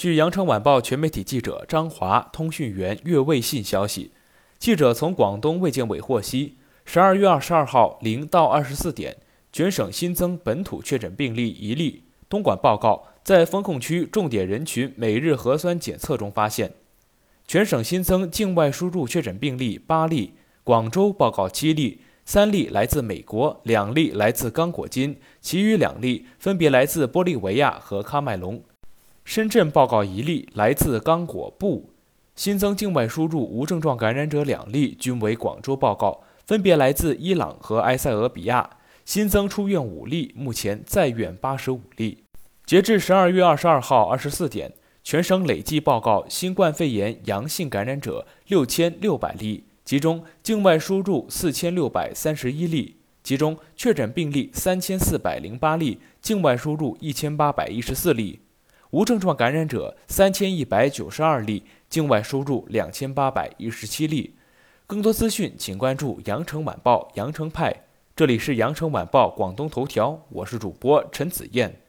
据羊城晚报全媒体记者张华、通讯员岳卫信消息，记者从广东卫健委获悉，十二月二十二号零到二十四点，全省新增本土确诊病例一例。东莞报告，在封控区重点人群每日核酸检测中发现，全省新增境外输入确诊病例八例。广州报告七例，三例来自美国，两例来自刚果金，其余两例分别来自玻利维亚和喀麦隆。深圳报告一例来自刚果布，新增境外输入无症状感染者两例，均为广州报告，分别来自伊朗和埃塞俄比亚。新增出院五例，目前在院八十五例。截至十二月二十二号二十四点，全省累计报告新冠肺炎阳性感染者六千六百例。其中境外输入四千六百三十一例，其中确诊病例三千四百零八例，境外输入一千八百一十四例，无症状感染者三千一百九十二例，境外输入两千八百一十七例。更多资讯，请关注羊城晚报羊城派。这里是羊城晚报广东头条，我是主播陈子燕。